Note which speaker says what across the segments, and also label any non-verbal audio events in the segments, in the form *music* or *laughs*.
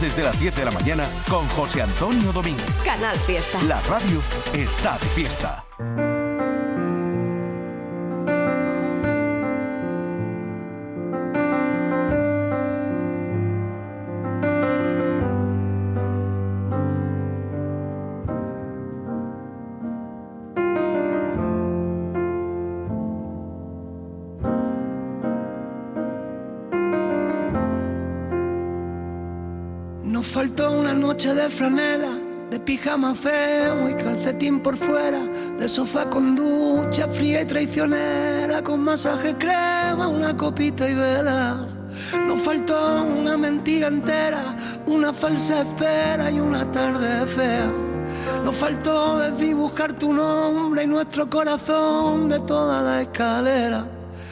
Speaker 1: desde las 10 de la mañana con José Antonio Domínguez.
Speaker 2: Canal Fiesta.
Speaker 1: La radio está de fiesta.
Speaker 3: De de pijama feo y calcetín por fuera, de sofá con ducha fría y traicionera, con masaje crema, una copita y velas. Nos faltó una mentira entera, una falsa espera y una tarde fea. Nos faltó desdibujar tu nombre y nuestro corazón de toda la escalera.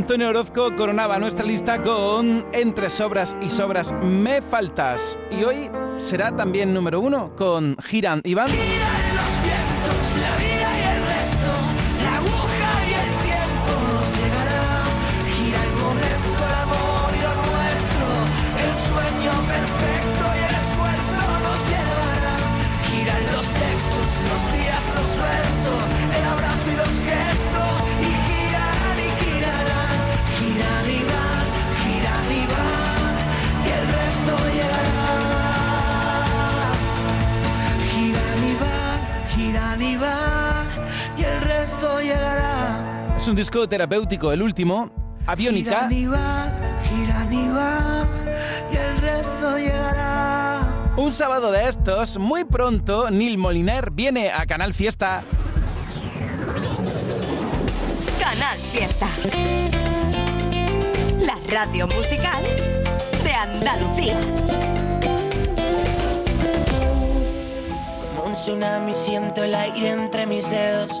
Speaker 4: Antonio Orozco coronaba nuestra lista con Entre sobras y sobras me faltas. Y hoy será también número uno con Giran Iván. Un disco terapéutico, el último, Aviónica.
Speaker 3: Giran y van, giran y van, y el resto llegará.
Speaker 4: Un sábado de estos, muy pronto, Neil Moliner viene a Canal Fiesta.
Speaker 2: Canal Fiesta. La radio musical de Andalucía.
Speaker 5: Como un tsunami siento el aire entre mis dedos.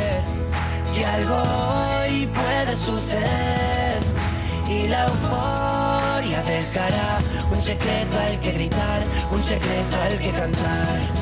Speaker 5: que algo hoy puede suceder y la euforia dejará un secreto al que gritar, un secreto al que cantar.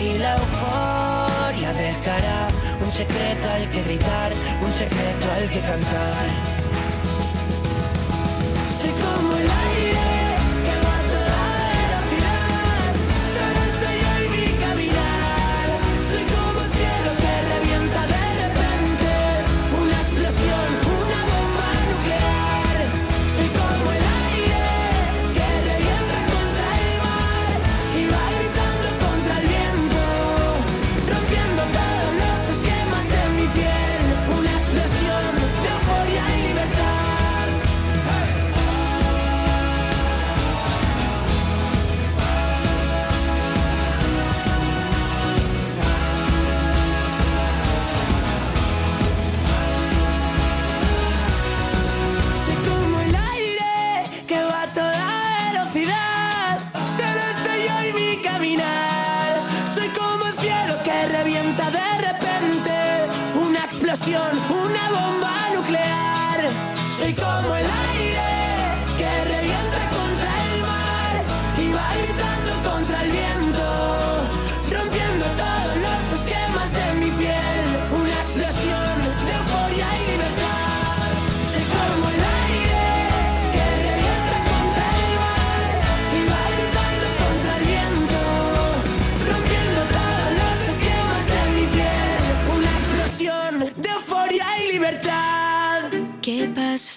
Speaker 5: y la euforia dejará un secreto al que gritar, un secreto al que cantar.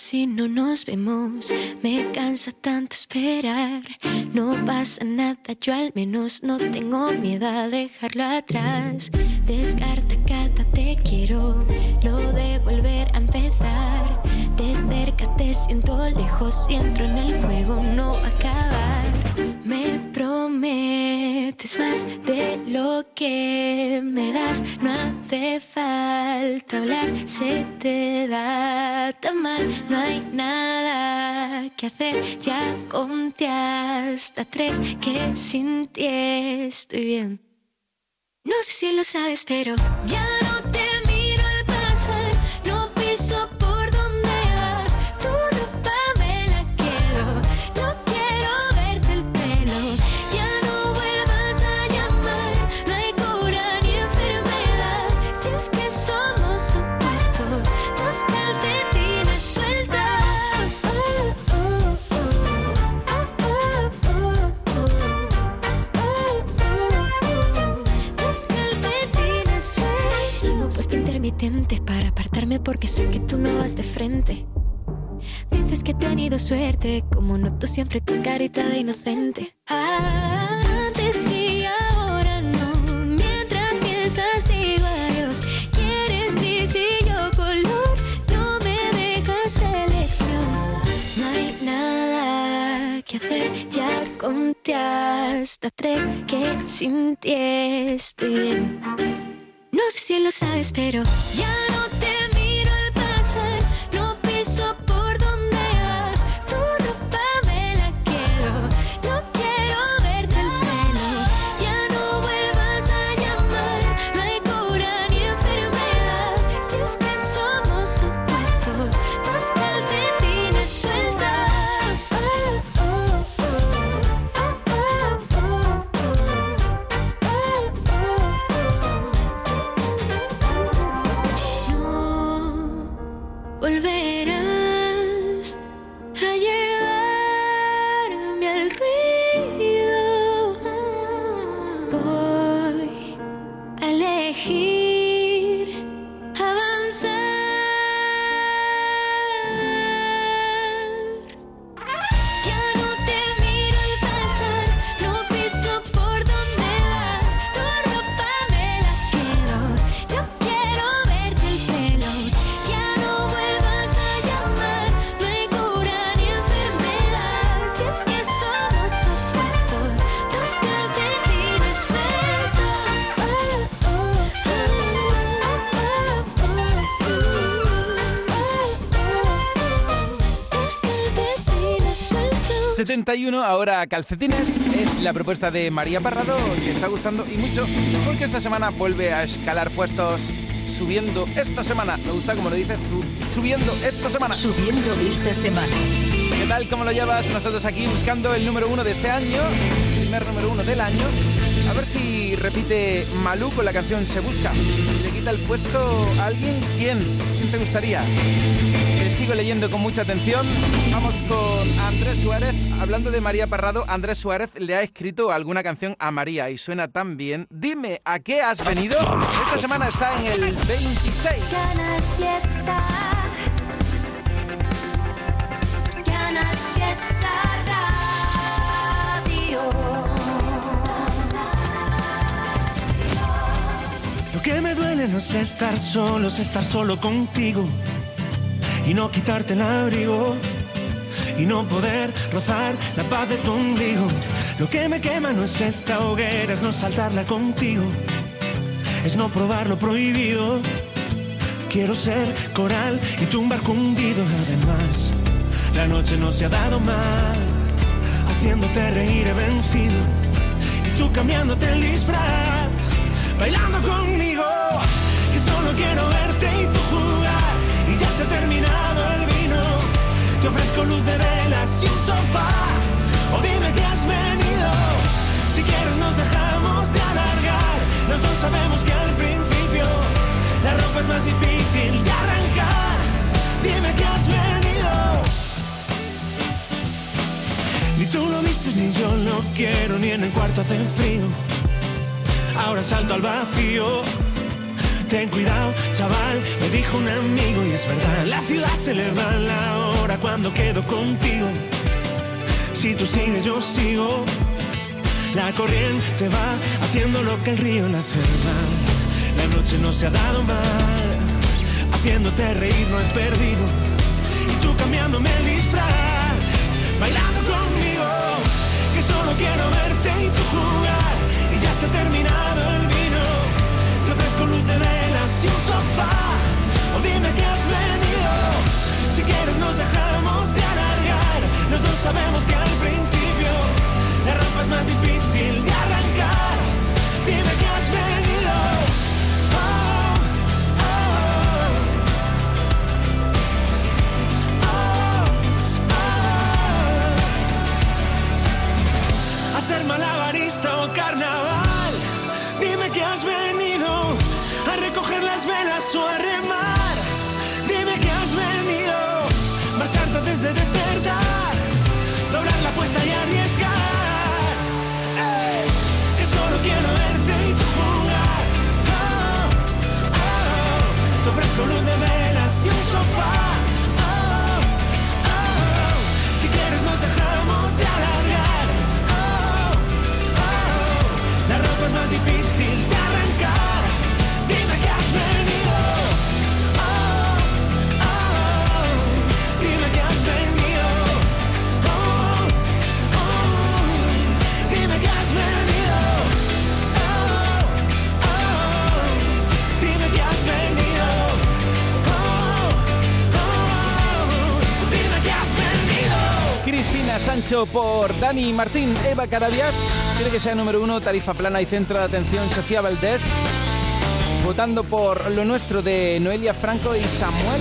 Speaker 6: Si no nos vemos? Me cansa tanto esperar. No pasa nada, yo al menos no tengo miedo a dejarlo atrás. Descarta cada te quiero, lo de volver a empezar. De cerca te siento lejos y entro en el juego, no acabar. Me prometes más de lo que me das. No hace falta hablar, se te da tan mal. No hay nada que hacer. Ya conté hasta tres que sin ti estoy bien. No sé si lo sabes, pero ya no porque sé que tú no vas de frente. Dices que he tenido suerte, como noto siempre con carita de inocente. Antes y ahora no, mientras piensas digo adiós. Quieres gris y yo color, no me dejas elección. No hay nada que hacer, ya conté hasta tres que sin ti estoy bien. No sé si lo sabes, pero ya no
Speaker 4: 71, ahora calcetines, es la propuesta de María Parrado que está gustando y mucho porque esta semana vuelve a escalar puestos subiendo esta semana. Me gusta como lo dices tú, subiendo esta semana.
Speaker 7: Subiendo esta semana.
Speaker 4: ¿Qué tal? ¿Cómo lo llevas? Nosotros aquí buscando el número uno de este año, el primer número uno del año. A ver si repite Malú con la canción Se Busca. Si le quita el puesto a alguien, ¿quién? ¿Quién te gustaría? Que sigo leyendo con mucha atención. Vamos con Andrés Suárez. Hablando de María Parrado, Andrés Suárez le ha escrito alguna canción a María y suena tan bien. Dime, ¿a qué has venido? Esta semana está en el 26.
Speaker 6: Canal Fiesta. Canal Fiesta Radio.
Speaker 8: Lo que me duele no es estar solo, es estar solo contigo y no quitarte el abrigo y no poder rozar la paz de tu ombligo. Lo que me quema no es esta hoguera, es no saltarla contigo, es no probar lo prohibido. Quiero ser coral y tu un barco hundido. Además, la noche no se ha dado mal, haciéndote reír he vencido y tú cambiándote el disfraz, bailando conmigo. Que solo quiero verte y se ha terminado el vino. Te ofrezco luz de velas y un sofá. O dime que has venido. Si quieres nos dejamos de alargar. Los dos sabemos que al principio la ropa es más difícil de arrancar. Dime que has venido. Ni tú lo vistes ni yo lo quiero, ni en el cuarto hace frío. Ahora salto al vacío. Ten cuidado, chaval, me dijo un amigo y es verdad. La ciudad se le va la hora cuando quedo contigo. Si tú sigues, yo sigo. La corriente va haciendo lo que el río la hace mal. La noche no se ha dado mal. Haciéndote reír no he perdido. Y tú cambiándome el disfraz. Bailando conmigo. Que solo quiero verte y tú jugar. Y ya se ha terminado el vino. Ofrezco luz de velas y un sofá. O dime que has venido. Si quieres nos dejamos de alargar. Los dos sabemos que al principio la ropa es más difícil de arrancar. Dime que has venido. Oh. A ser malabarista o carnaval. Dime que has venido recoger las velas o a remar. Dime que has venido marcharte antes de despertar, doblar la apuesta y arriesgar. Ey, que solo quiero verte y tú jugar. Oh, oh, te ofrezco luz de velas y un sofá. Oh, oh, si quieres nos dejamos de alargar. Oh, oh, la ropa más difícil
Speaker 4: Por Dani Martín. Eva Caradias quiere que sea número uno, tarifa plana y centro de atención Sofía Valdés. Votando por lo nuestro de Noelia Franco y Samuel.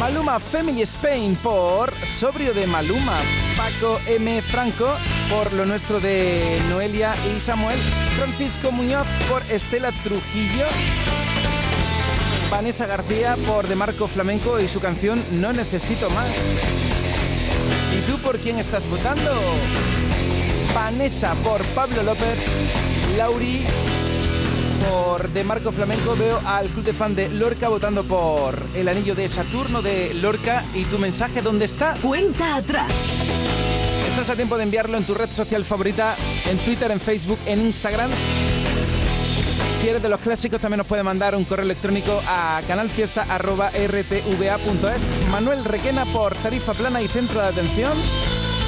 Speaker 4: Maluma Family Spain por Sobrio de Maluma. Paco M. Franco por lo nuestro de Noelia y Samuel. Francisco Muñoz por Estela Trujillo. Vanessa García por De Marco Flamenco y su canción No Necesito Más. ¿Y tú por quién estás votando? Vanessa por Pablo López, Lauri por De Marco Flamenco, veo al club de fan de Lorca votando por el anillo de Saturno de Lorca y tu mensaje, ¿dónde está?
Speaker 9: Cuenta atrás.
Speaker 4: Estás a tiempo de enviarlo en tu red social favorita, en Twitter, en Facebook, en Instagram. Si eres de los clásicos, también nos puede mandar un correo electrónico a canalfiesta.rtva.es. Manuel Requena por tarifa plana y centro de atención.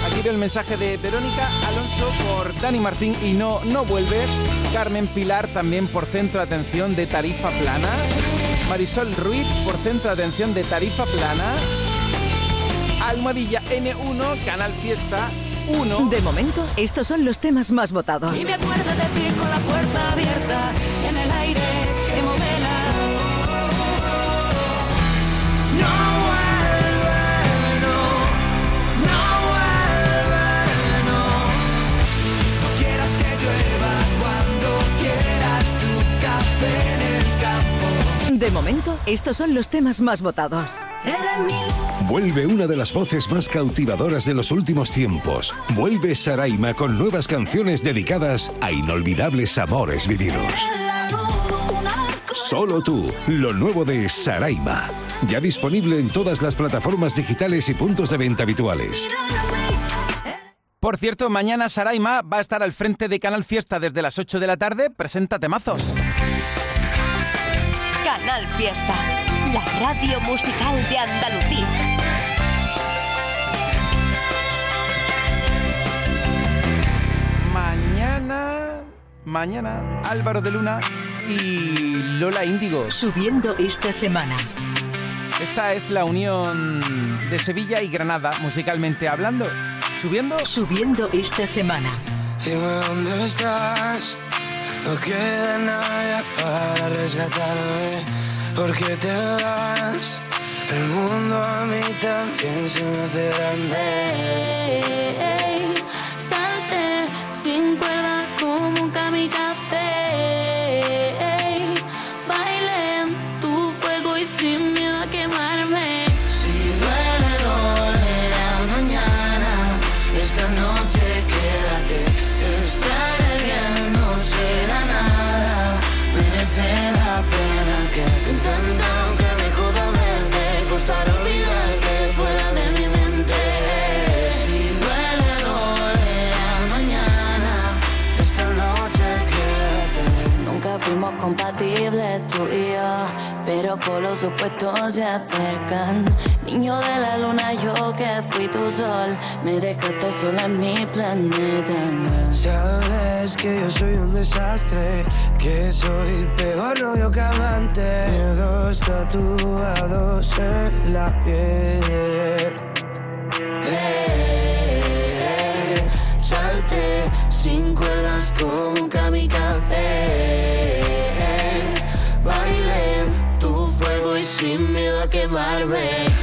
Speaker 4: Aquí veo el mensaje de Verónica Alonso por Dani Martín y no, no vuelve. Carmen Pilar también por centro de atención de tarifa plana. Marisol Ruiz por centro de atención de tarifa plana. Almohadilla N1, Canal Fiesta 1.
Speaker 9: De momento, estos son los temas más votados.
Speaker 10: Y me acuerdo de ti con la puerta abierta en el aire
Speaker 9: De momento, estos son los temas más votados.
Speaker 11: Vuelve una de las voces más cautivadoras de los últimos tiempos. Vuelve Saraima con nuevas canciones dedicadas a inolvidables amores vividos. Solo tú, lo nuevo de Saraima. Ya disponible en todas las plataformas digitales y puntos de venta habituales.
Speaker 4: Por cierto, mañana Saraima va a estar al frente de Canal Fiesta desde las 8 de la tarde. Presenta temazos.
Speaker 9: Canal Fiesta, la radio musical de Andalucía.
Speaker 4: Mañana, mañana, Álvaro de Luna y Lola Índigo.
Speaker 7: Subiendo esta semana.
Speaker 4: Esta es la unión de Sevilla y Granada, musicalmente hablando. Subiendo.
Speaker 7: Subiendo esta semana.
Speaker 10: Dime dónde estás. No queda nadie para rescatarme. ¿Por qué te vas? El mundo a mí también se me hace grande. Salte sin cuerda como un kamikaze. Los opuestos se acercan. Niño de la luna, yo que fui tu sol, me dejaste sola en mi planeta. Sabes que yo soy un desastre, que soy peor novio que amante. Miedos tatuados en la piel. Eh, salte sin cuerdas con un kamikaze. Miedo a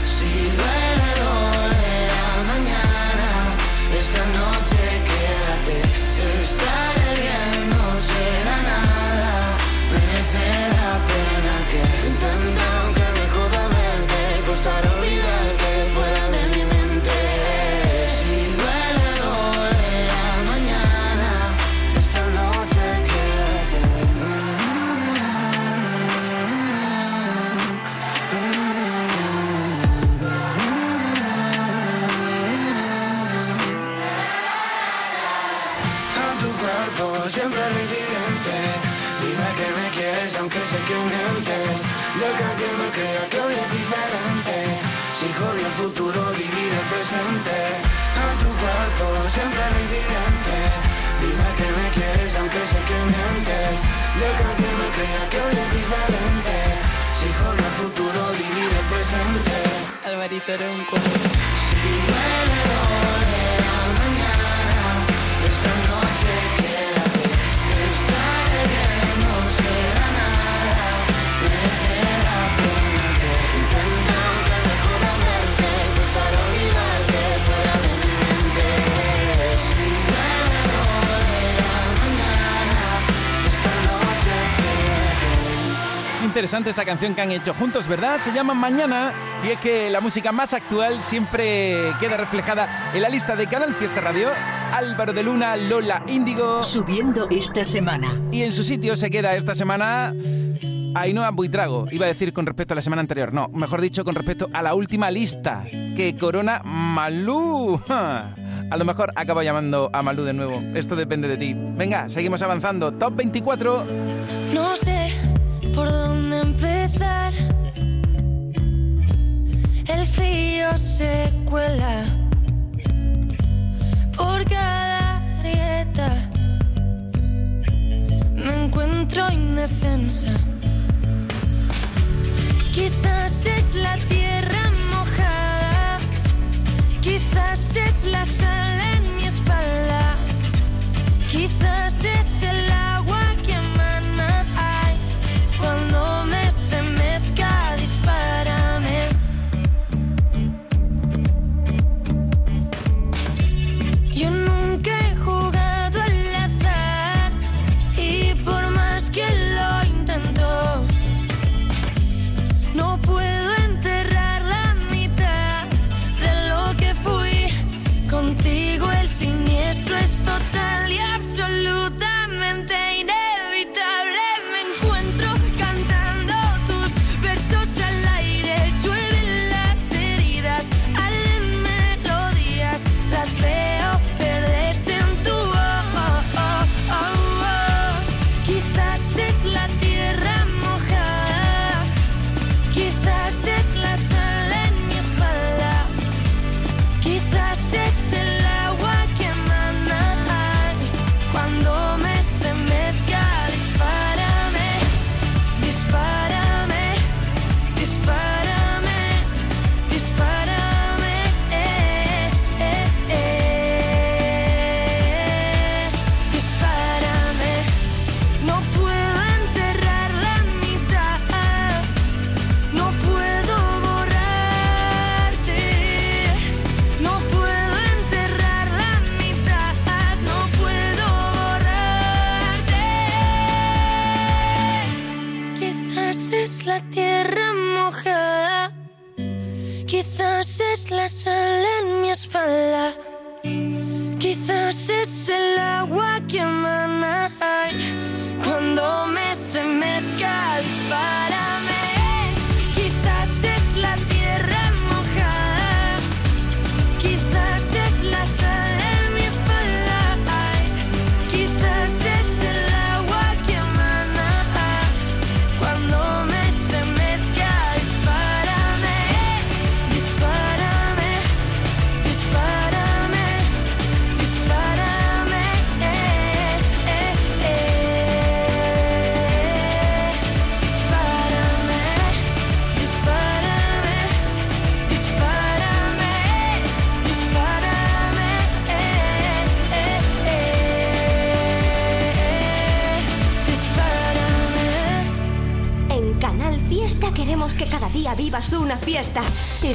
Speaker 10: Deja que me crea que hoy es diferente. Si jodí el futuro, vivir el presente. Alvarito era un Si duele,
Speaker 4: interesante esta canción que han hecho juntos, ¿verdad? Se llama Mañana y es que la música más actual siempre queda reflejada en la lista de Canal Fiesta Radio. Álvaro de Luna, Lola Índigo.
Speaker 9: Subiendo esta semana.
Speaker 4: Y en su sitio se queda esta semana Ainhoa Buitrago. Iba a decir con respecto a la semana anterior. No, mejor dicho, con respecto a la última lista que corona Malú. *laughs* A lo mejor acabo llamando a Malú de nuevo. Esto depende de ti. Venga, seguimos avanzando. Top 24.
Speaker 12: No sé por dónde empezar. El frío se cuela por cada grieta. Me encuentro indefensa. Quizás es la tierra mojada, quizás es la sal en mi espalda, quizás es el agua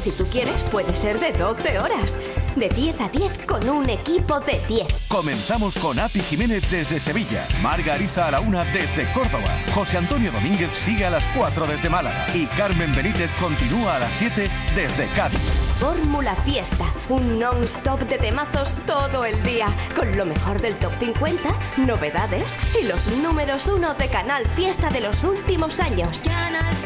Speaker 2: si tú quieres, puede ser de 12 horas. De 10 a 10 con un equipo de 10.
Speaker 1: Comenzamos con Api Jiménez desde Sevilla, Marga Ariza a la una desde Córdoba, José Antonio Domínguez sigue a las 4 desde Málaga y Carmen Benítez continúa a las 7 desde Cádiz.
Speaker 2: Fórmula Fiesta, un non-stop de temazos todo el día, con lo mejor del top 50, novedades y los números uno de Canal Fiesta de los últimos años.
Speaker 12: Canal Fiesta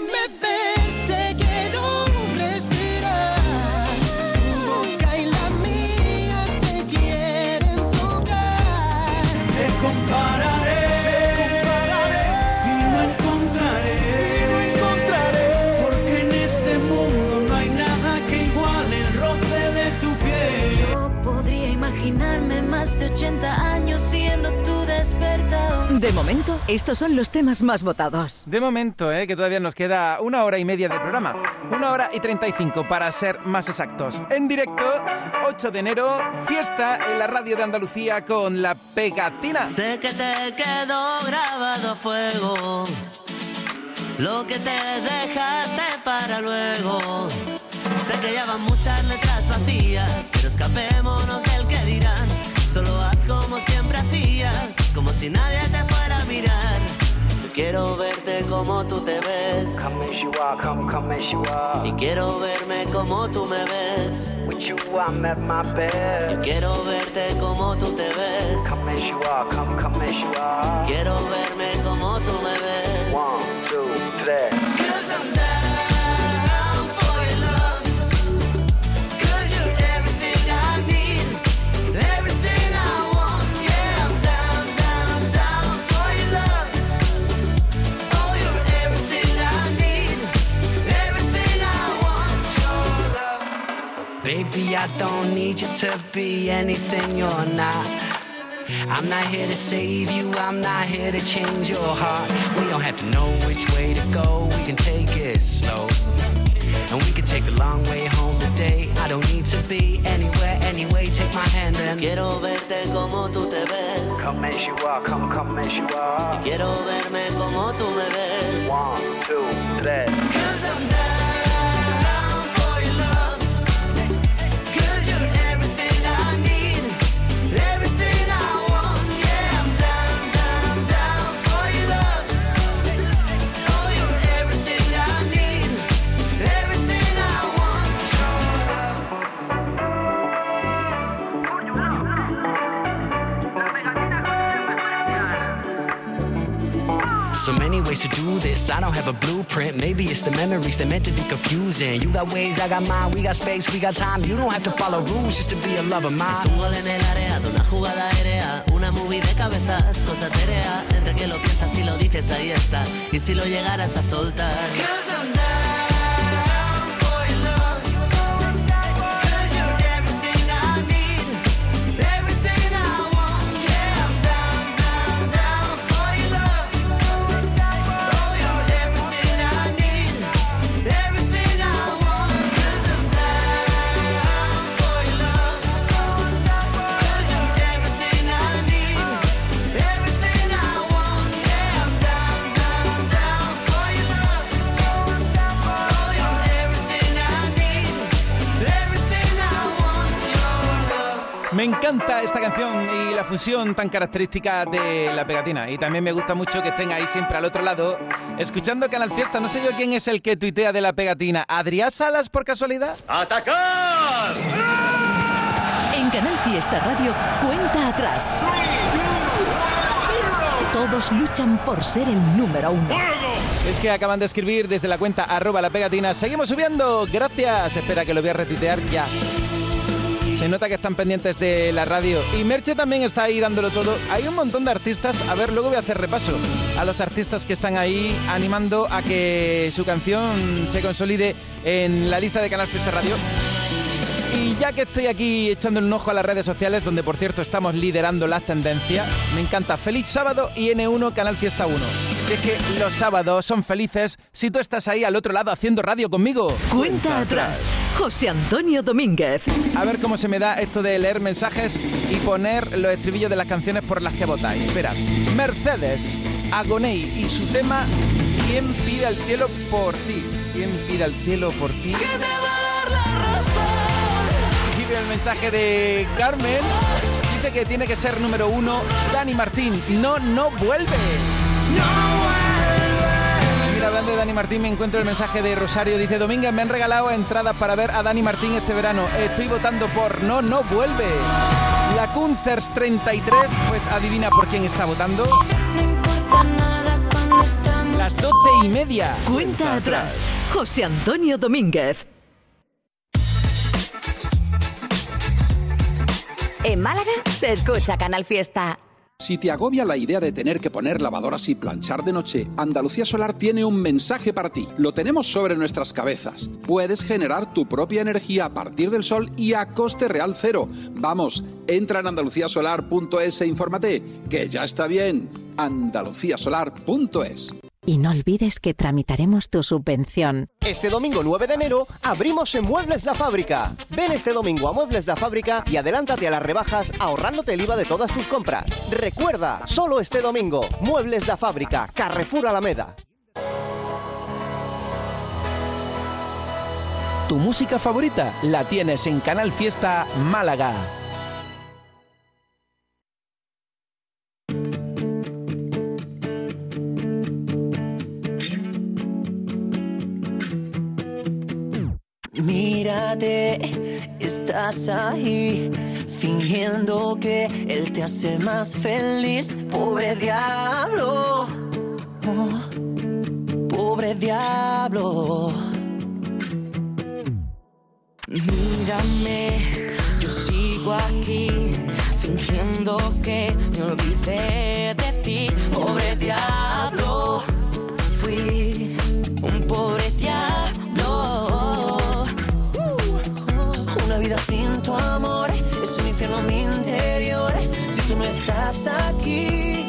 Speaker 12: más de 80 años siendo tu despertador.
Speaker 9: De momento, estos son los temas más votados.
Speaker 4: De momento, ¿eh? que todavía nos queda una hora y media de programa. Una hora y 35 para ser más exactos. En directo, 8 de enero, fiesta en la radio de Andalucía con la pegatina.
Speaker 13: Sé que te quedó grabado a fuego lo que te dejaste para luego. Sé que ya van muchas letras vacías, pero escapémonos del que dirán. Solo haz como siempre hacías, como si nadie te fuera a mirar. Yo quiero verte como tú te ves.
Speaker 14: Come as you are, come, come as you are.
Speaker 13: Y quiero verme como tú me ves.
Speaker 14: With you, I'm at my best.
Speaker 13: Yo quiero verte como tú te ves.
Speaker 14: Come as you are, come, come as you are.
Speaker 13: Quiero verme como tú me ves.
Speaker 14: One, two, three.
Speaker 13: I
Speaker 5: don't need you to be anything you're not. I'm not here to save you, I'm not here to change your heart. We don't have to know which way to go, we can take it slow. And we can take the long way home today. I don't need to be anywhere, anyway. Take my hand and
Speaker 13: Quiero verte como tú te ves.
Speaker 14: Come as you are, come, come as you are.
Speaker 13: Quiero verme como tú me ves.
Speaker 14: One, two, three.
Speaker 13: Cause I'm down
Speaker 5: So many ways to do this. I don't have a blueprint. Maybe it's the memories that meant to be confusing. You got ways, I got mine. We got space, we got time. You don't have to follow rules just to be a lover of
Speaker 13: Es un gol en el área de una jugada aérea, una movie de cabezas, cosa terea. Entre que lo piensas y lo dices, ahí está. Y si lo llegaras a soltar.
Speaker 4: Me encanta esta canción y la fusión tan característica de la pegatina. Y también me gusta mucho que estén ahí siempre al otro lado, escuchando Canal Fiesta. No sé yo quién es el que tuitea de la pegatina. ¿Adrián Salas por casualidad?
Speaker 1: ¡Atacar!
Speaker 9: En Canal Fiesta Radio, cuenta atrás. Todos luchan por ser el número uno.
Speaker 4: Es que acaban de escribir desde la cuenta arroba la pegatina. Seguimos subiendo. Gracias. Espera que lo voy a retuitear ya. Se nota que están pendientes de la radio. Y Merche también está ahí dándolo todo. Hay un montón de artistas. A ver, luego voy a hacer repaso a los artistas que están ahí animando a que su canción se consolide en la lista de Canal Fiesta Radio. Y ya que estoy aquí echando un ojo a las redes sociales, donde por cierto estamos liderando las tendencias, me encanta Feliz Sábado y N1 Canal Fiesta 1. Si es que los sábados son felices si tú estás ahí al otro lado haciendo radio conmigo.
Speaker 9: Cuenta atrás. José Antonio Domínguez.
Speaker 4: A ver cómo se me da esto de leer mensajes y poner los estribillos de las canciones por las que votáis. Espera, Mercedes, Agoney y su tema ¿Quién pide al cielo por ti? ¿Quién pide al cielo por ti? El mensaje de Carmen. Dice que tiene que ser número uno Dani Martín. No, no vuelve. Mira, hablando de Dani Martín, me encuentro el mensaje de Rosario. Dice, Domínguez, me han regalado entradas para ver a Dani Martín este verano. Estoy votando por No, no vuelve. La Kunzers 33, pues adivina por quién está votando.
Speaker 6: No importa nada cuando estamos
Speaker 4: Las doce y media.
Speaker 9: Cuenta atrás. José Antonio Domínguez.
Speaker 2: En Málaga se escucha Canal Fiesta.
Speaker 15: Si te agobia la idea de tener que poner lavadoras y planchar de noche, Andalucía Solar tiene un mensaje para ti. Lo tenemos sobre nuestras cabezas. Puedes generar tu propia energía a partir del sol y a coste real cero. Vamos, entra en andaluciasolar.es e infórmate, que ya está bien. andaluciasolar.es
Speaker 16: Y no olvides que tramitaremos tu subvención.
Speaker 17: Este domingo 9 de enero abrimos en Muebles La Fábrica. Ven este domingo a Muebles La Fábrica y adelántate a las rebajas ahorrándote el IVA de todas tus compras. Recuerda, solo este domingo, Muebles La Fábrica, Carrefour Alameda.
Speaker 4: Tu música favorita la tienes en Canal Fiesta Málaga.
Speaker 5: Estás ahí, fingiendo que él te hace más feliz. Pobre diablo, oh, pobre diablo. Mírame, yo sigo aquí, fingiendo que me olvidé de ti. Pobre diablo, sin tu amor es un infierno mi interior. Si tú no estás aquí,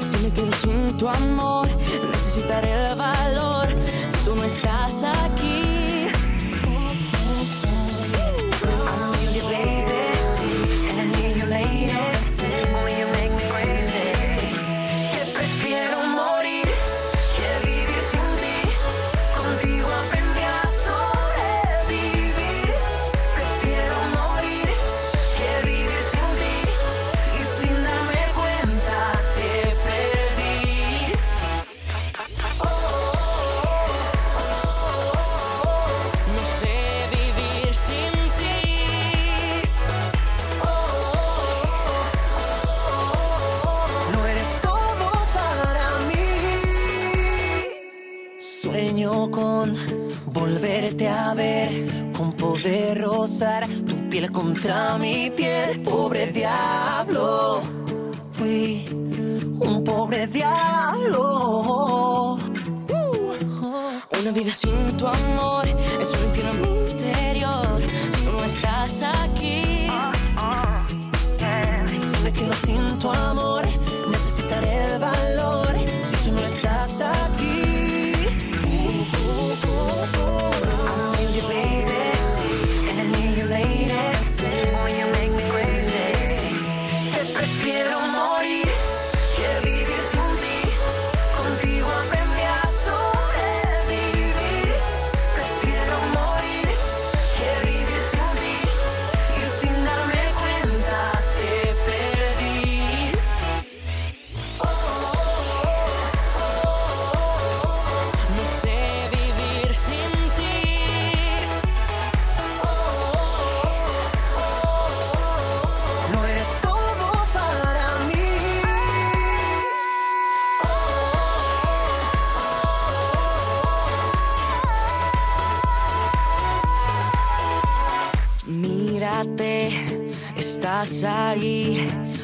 Speaker 5: si me quedo sin tu amor, necesitaré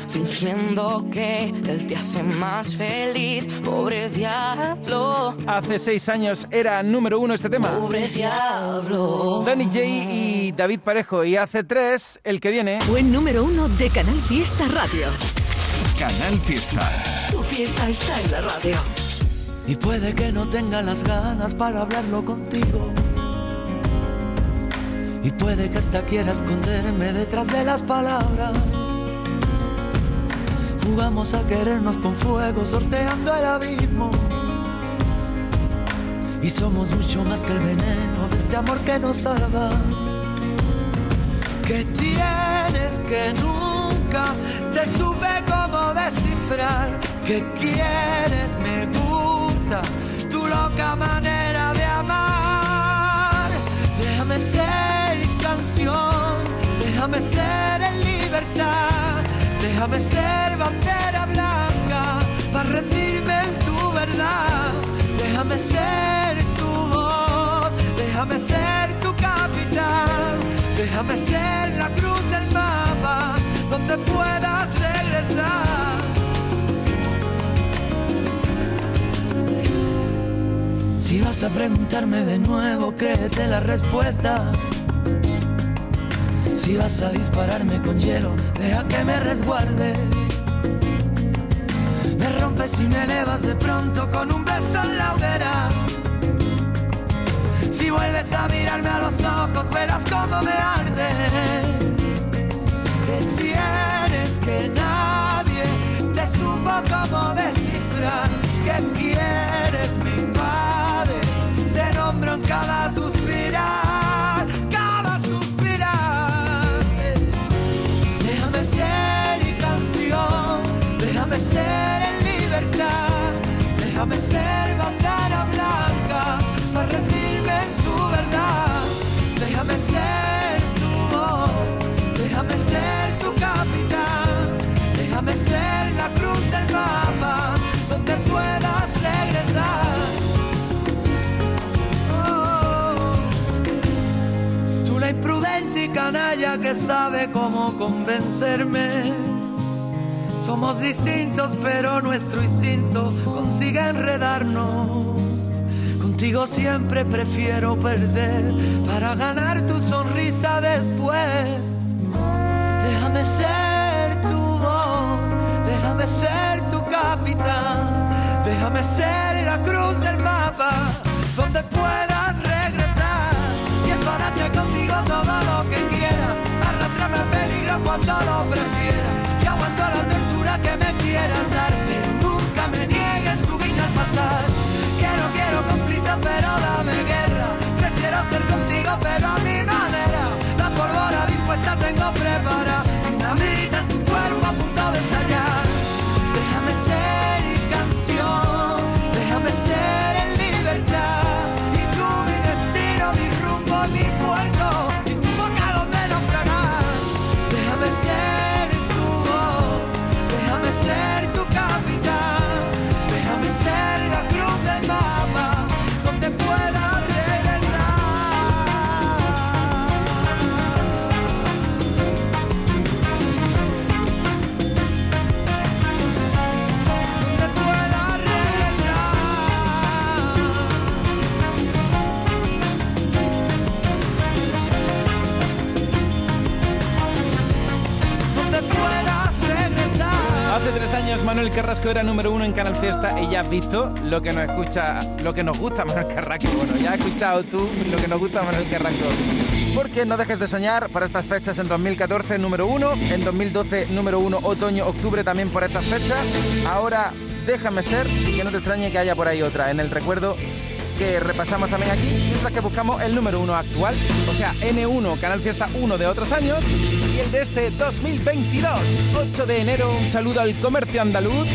Speaker 5: fingiendo que él te hace más feliz. Pobre diablo.
Speaker 4: Hace seis años era número uno este tema.
Speaker 5: Pobre diablo.
Speaker 4: Danny J y David Parejo. Y hace tres, el que viene.
Speaker 9: Buen número uno de Canal Fiesta Radio.
Speaker 1: Canal Fiesta.
Speaker 9: Tu fiesta está en la radio.
Speaker 5: Y puede que no tenga las ganas para hablarlo contigo. Y puede que hasta quiera esconderme detrás de las palabras. Jugamos a querernos con fuego, sorteando el abismo. Y somos mucho más que el veneno de este amor que nos salva. Que tienes que nunca te supe cómo descifrar. Que quieres, me gusta tu loca manera de amar. Déjame ser canción, déjame ser en libertad, déjame ser bandera blanca para rendirme en tu verdad. Déjame ser tu voz, déjame ser tu capitán, déjame ser la cruz del mapa donde puedas regresar. Si vas a preguntarme de nuevo, créete la respuesta. Si vas a dispararme con hielo, deja que me resguarde. Me rompes y me elevas de pronto con un beso en la hoguera. Si vuelves a mirarme a los ojos, verás cómo me arde. Que tienes que nadie te supo cómo descifrar. Que quieres me
Speaker 3: ella que sabe cómo convencerme. Somos distintos, pero nuestro instinto consigue enredarnos. Contigo siempre prefiero perder para ganar tu sonrisa después. Déjame ser tu voz, déjame ser tu capitán, déjame ser la cruz del mapa donde puedas regresar y enfadarte contigo todo arrastrarme al peligro cuando lo prefieras y aguanto la tortura que me quieras dar, pero nunca me niegues tu guiño al pasar. Quiero, quiero conflicto, pero dame guerra. Prefiero ser contigo, pero a mi manera. La pólvora dispuesta tengo preparada. Dinamita es tu cuerpo a punto de estallar.
Speaker 4: Manuel Carrasco era número uno en Canal Fiesta y ya has visto lo que nos escucha, lo que nos gusta Manuel Carrasco. Bueno, ya has escuchado tú lo que nos gusta Manuel Carrasco. Porque no dejes de soñar para estas fechas en 2014 número uno, en 2012 número uno, otoño, octubre también por estas fechas. Ahora déjame ser y que no te extrañe que haya por ahí otra en el recuerdo que repasamos también aquí, mientras que buscamos el número uno actual, o sea, N1, Canal Fiesta 1 de otros años, y el de este 2022, 8 de enero, un saludo al comercio andaluz.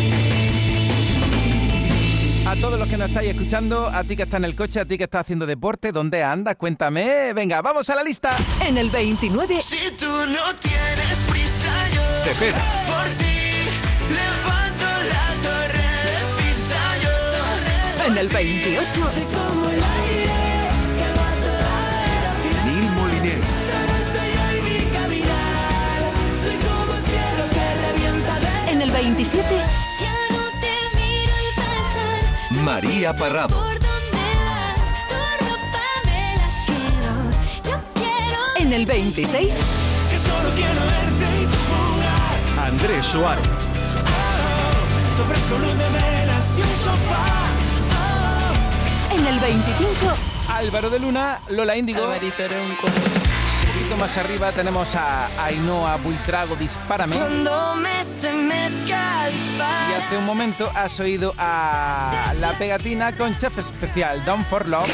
Speaker 4: A todos los que nos estáis escuchando, a ti que está en el coche, a ti que está haciendo deporte, ¿dónde andas? Cuéntame. Venga, vamos a la lista.
Speaker 9: En el 29,
Speaker 13: Si tú no tienes prisa, yo
Speaker 8: Te espera.
Speaker 9: El
Speaker 13: cielo que revienta de
Speaker 9: en el 27,
Speaker 6: Ya no te miro y pasar.
Speaker 8: María Parrado.
Speaker 6: ¿Por dónde vas? Tu ropa me la quedo. Yo quiero.
Speaker 9: en el 26,
Speaker 13: que solo quiero verte y jugar.
Speaker 8: Andrés Suárez.
Speaker 9: En el 25,
Speaker 4: Álvaro de Luna, Lola Índigo.
Speaker 13: Alvarito era un
Speaker 4: poquito más arriba tenemos a Ainhoa Buitrago, Dispárame.
Speaker 6: Cuando me estremezca,
Speaker 4: Y hace un momento has oído a la pegatina con Chef Especial, Down for love.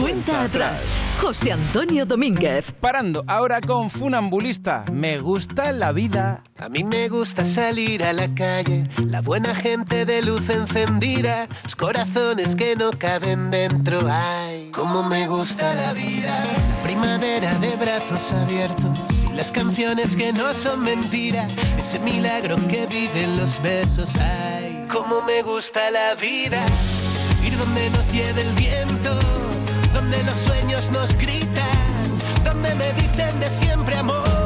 Speaker 9: cuenta atrás. José Antonio Domínguez.
Speaker 4: Parando ahora con Funambulista. Me gusta la vida.
Speaker 13: A mí me gusta salir a la calle, la buena gente de luz encendida, los corazones que no caben dentro. Ay, cómo me gusta la vida, la primavera de brazos abiertos y las canciones que no son mentira, ese milagro que viven los besos. Ay, cómo me gusta la vida, ir donde nos lleve el viento, donde los nos gritan, donde me dicen de siempre amor.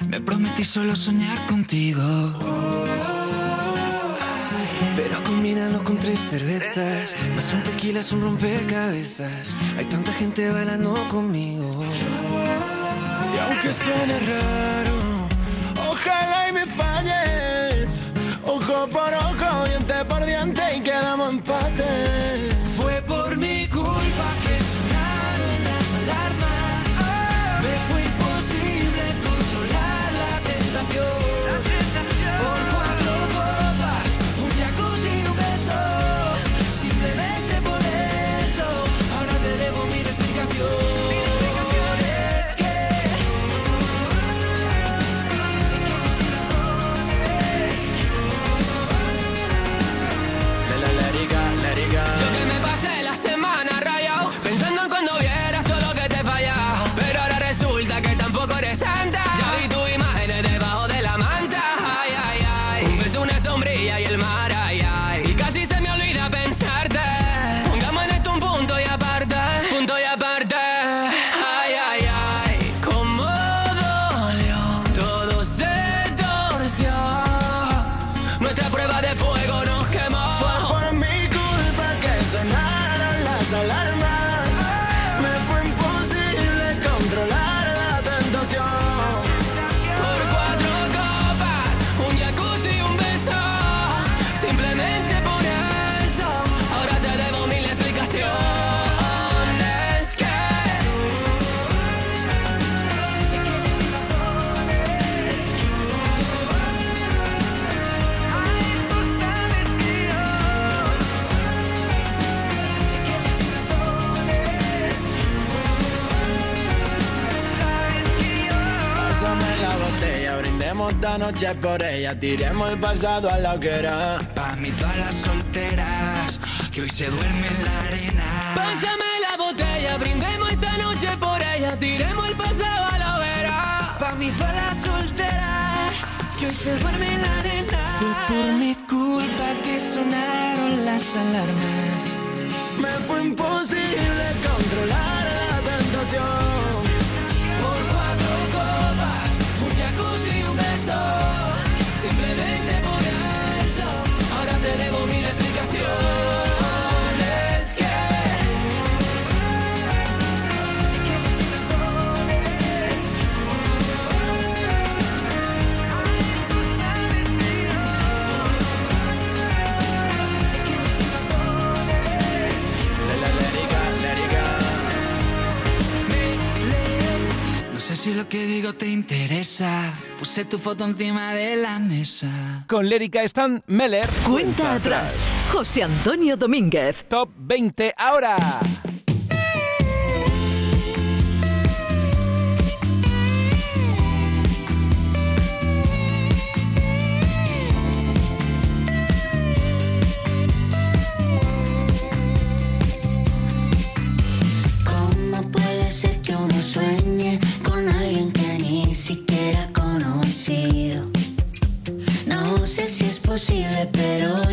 Speaker 18: Me
Speaker 19: prometí solo soñar contigo.
Speaker 18: Pero combínalo con tres cervezas, más un tequila es un rompecabezas. Hay tanta gente bailando conmigo. Y aunque suene raro, ojalá y me falles. Ojo por ojo, diente por diente y quedamos empates. noche por ella tiremos el pasado a la hoguera.
Speaker 19: Pa' mí todas las solteras que hoy se duermen en la arena.
Speaker 20: Pásame la botella, brindemos esta noche por ella, tiremos el pasado a la hoguera.
Speaker 19: Pa' mí todas las solteras que hoy se duermen en la arena. Fue por mi culpa que sonaron las alarmas.
Speaker 18: Me fue imposible controlar la tentación.
Speaker 19: si lo que digo te interesa, puse tu foto encima de la mesa.
Speaker 4: Con Lérica Stan Meller.
Speaker 9: Cuenta, Cuenta atrás. atrás. José Antonio Domínguez.
Speaker 4: Top 20 ahora.
Speaker 5: imposible, pero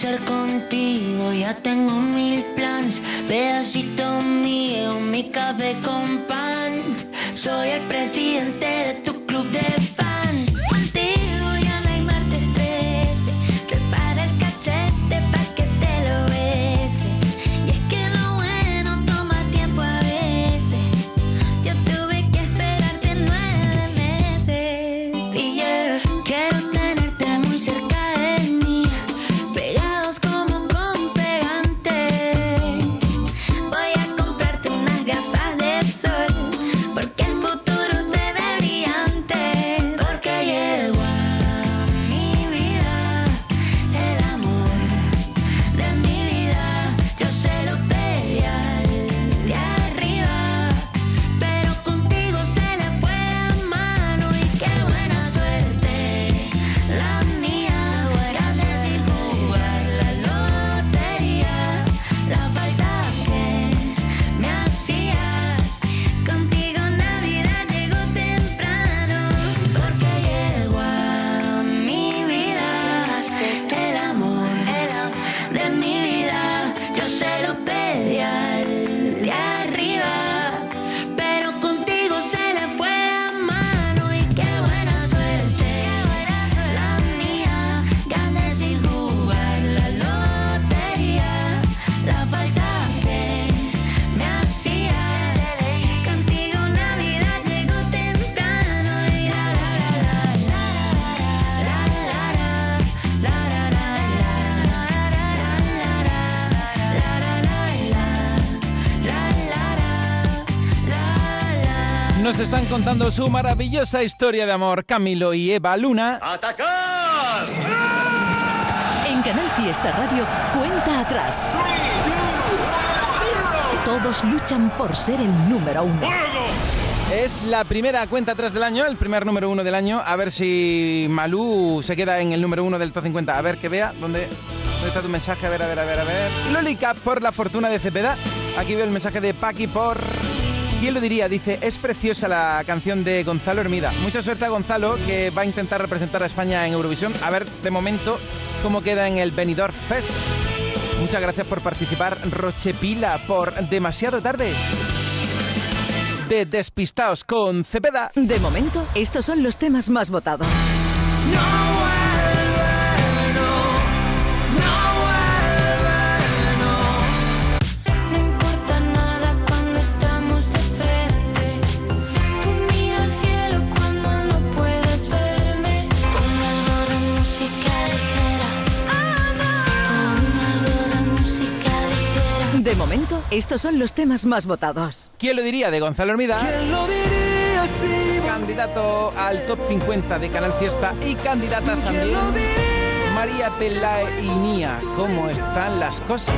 Speaker 6: ser contigo. Ya tengo mil planes, pedacito mío, mi café con pan. Soy el presidente
Speaker 4: contando su maravillosa historia de amor Camilo y Eva Luna.
Speaker 7: ¡Atacar! En Canal Fiesta Radio, cuenta atrás. Todos luchan por ser el número uno.
Speaker 4: Es la primera cuenta atrás del año, el primer número uno del año. A ver si Malú se queda en el número uno del top 50. A ver que vea dónde, dónde está tu mensaje. A ver, a ver, a ver, a ver. Lolica por la fortuna de Cepeda. Aquí veo el mensaje de Paqui por. ¿Quién lo diría? Dice, es preciosa la canción de Gonzalo Hermida. Mucha suerte a Gonzalo, que va a intentar representar a España en Eurovisión. A ver, de momento, cómo queda en el Benidorm Fest. Muchas gracias por participar. Rochepila por demasiado tarde. De Despistaos con Cepeda.
Speaker 7: De momento, estos son los temas más votados.
Speaker 9: No De
Speaker 7: momento, estos son los temas más votados.
Speaker 4: ¿Quién lo diría? De Gonzalo Hermida.
Speaker 12: ¿Quién lo diría si
Speaker 4: Candidato al top 50 de Canal Fiesta y candidatas también. María Pelae y Nia. ¿Cómo están las cosas?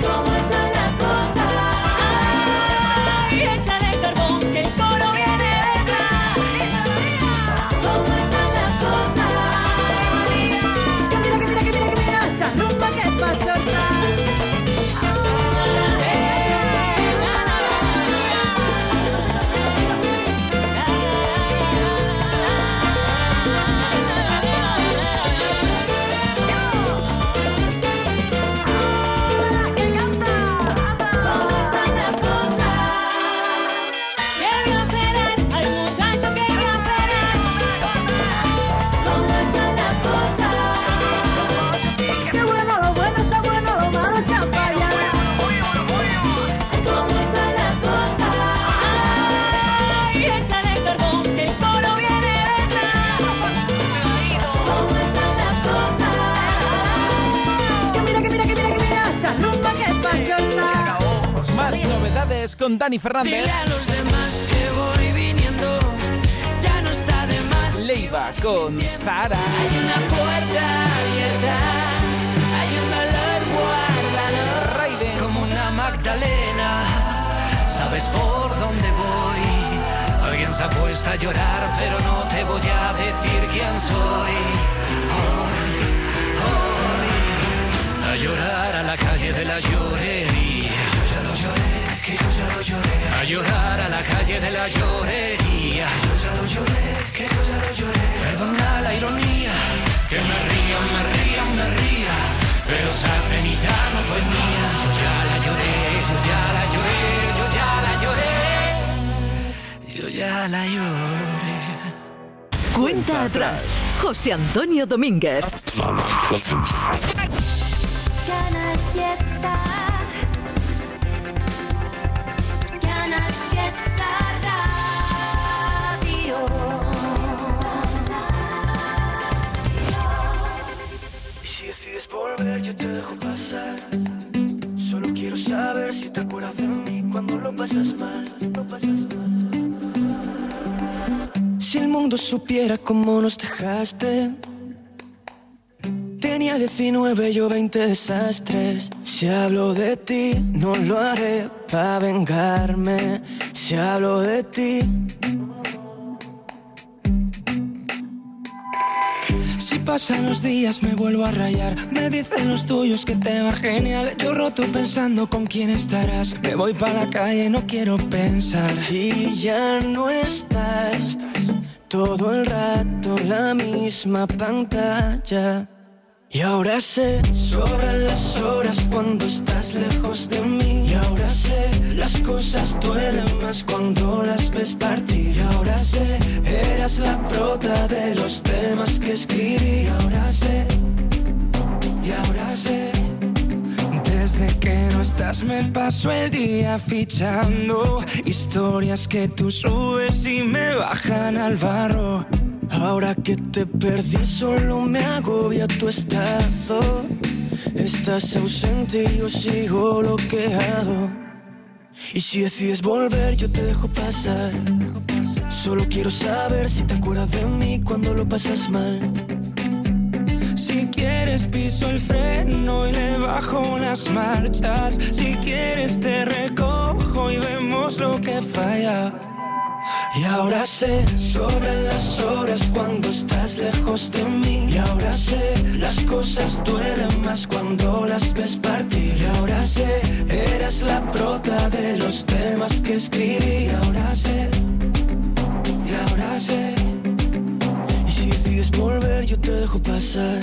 Speaker 4: Con Dani Fernández.
Speaker 12: Dile a los demás que voy viniendo, ya no está de más.
Speaker 4: Leiva con Zara.
Speaker 12: Hay una puerta abierta, hay un dolor guardado.
Speaker 4: Raiden.
Speaker 12: Como una Magdalena, sabes por dónde voy. Alguien se ha puesto a llorar, pero no te voy a decir quién soy. Hoy, hoy, a llorar a la calle de la llorería. A llorar a la calle de la llorería. Yo ya lo lloré, que yo ya lo lloré. Perdona la ironía, que me ría, me ría, me ría. Pero esa penita no fue mía.
Speaker 21: Yo ya la lloré,
Speaker 22: yo ya la lloré, yo
Speaker 23: ya la lloré. Yo ya
Speaker 24: la lloré. Cuenta atrás, José Antonio Domínguez. Yo te dejo pasar. Solo quiero saber si te acuerdas de mí cuando lo pasas mal. Lo pasas mal. Si el mundo supiera cómo nos dejaste. Tenía 19, yo 20 desastres. Si hablo de ti, no lo haré para vengarme. Si hablo de ti. Pasan los días me vuelvo a rayar. Me dicen los tuyos que te va genial. Yo roto pensando con quién estarás. Me voy para la calle, no quiero pensar. Si ya no estás Todo el rato la misma pantalla y ahora sé, sobran las horas cuando estás lejos de mí. Y ahora sé, las cosas duelen más cuando las ves partir. Y ahora sé, eras la prota de los temas que escribí. Y ahora sé, y ahora sé. Desde que no estás me paso el día fichando historias que tú subes y me bajan al barro. Ahora que te perdí solo me agobia tu estado. Estás ausente y yo sigo bloqueado. Y si decides volver yo te dejo pasar. Solo quiero saber si te acuerdas de mí cuando lo pasas mal. Si quieres piso el freno y le bajo las marchas. Si quieres te recojo y vemos lo que falla. Y ahora sé, sobran las horas cuando estás lejos de mí. Y ahora sé, las cosas duelen más cuando las ves partir. Y ahora sé, eras la prota de los temas que escribí. Y ahora sé, y ahora sé. Y si decides volver, yo te dejo pasar.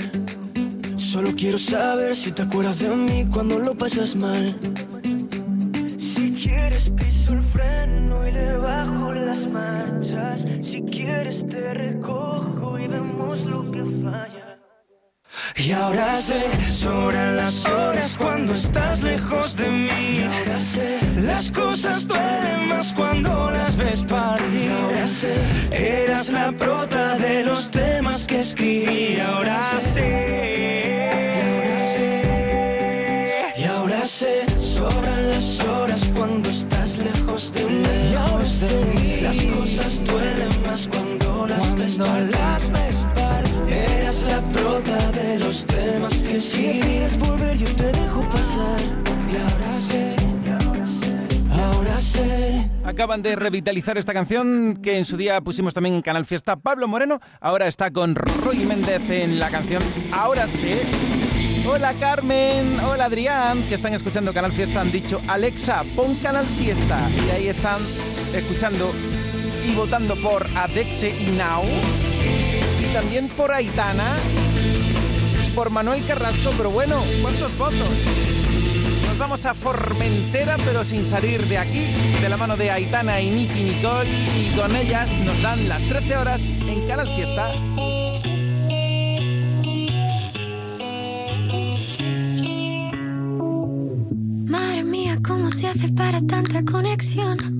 Speaker 24: Solo quiero saber si te acuerdas de mí cuando lo pasas mal. Si quieres te recojo y vemos lo que falla. Y ahora sé, sobran las horas cuando estás lejos de mí. Y ahora sé, las cosas duelen más cuando las ves partir. Y ahora sé, eras la prota de los temas que escribí. Y ahora sé, y ahora sé, sobran las horas cuando estás lejos de mí. Y ahora sé, duelen más cuando las partir. Las ves. Eras la prota de los temas que si decides volver yo te dejo pasar. Y ahora sé, ahora sé.
Speaker 4: Acaban de revitalizar esta canción que en su día pusimos también en Canal Fiesta. Pablo Moreno ahora está con Roy Méndez en la canción Ahora sé. Hola Carmen, hola Adrián, que están escuchando Canal Fiesta. Han dicho Alexa, pon Canal Fiesta. Y ahí están escuchando y votando por Adexe y Now. Y también por Aitana. Por Manuel Carrasco. Pero bueno, ¿cuántos votos? Nos vamos a Formentera, pero sin salir de aquí, de la mano de Aitana y Nicky Nicole, y con ellas nos dan las 13 horas en Canal Fiesta.
Speaker 6: Madre mía, ¿cómo se hace para tanta conexión?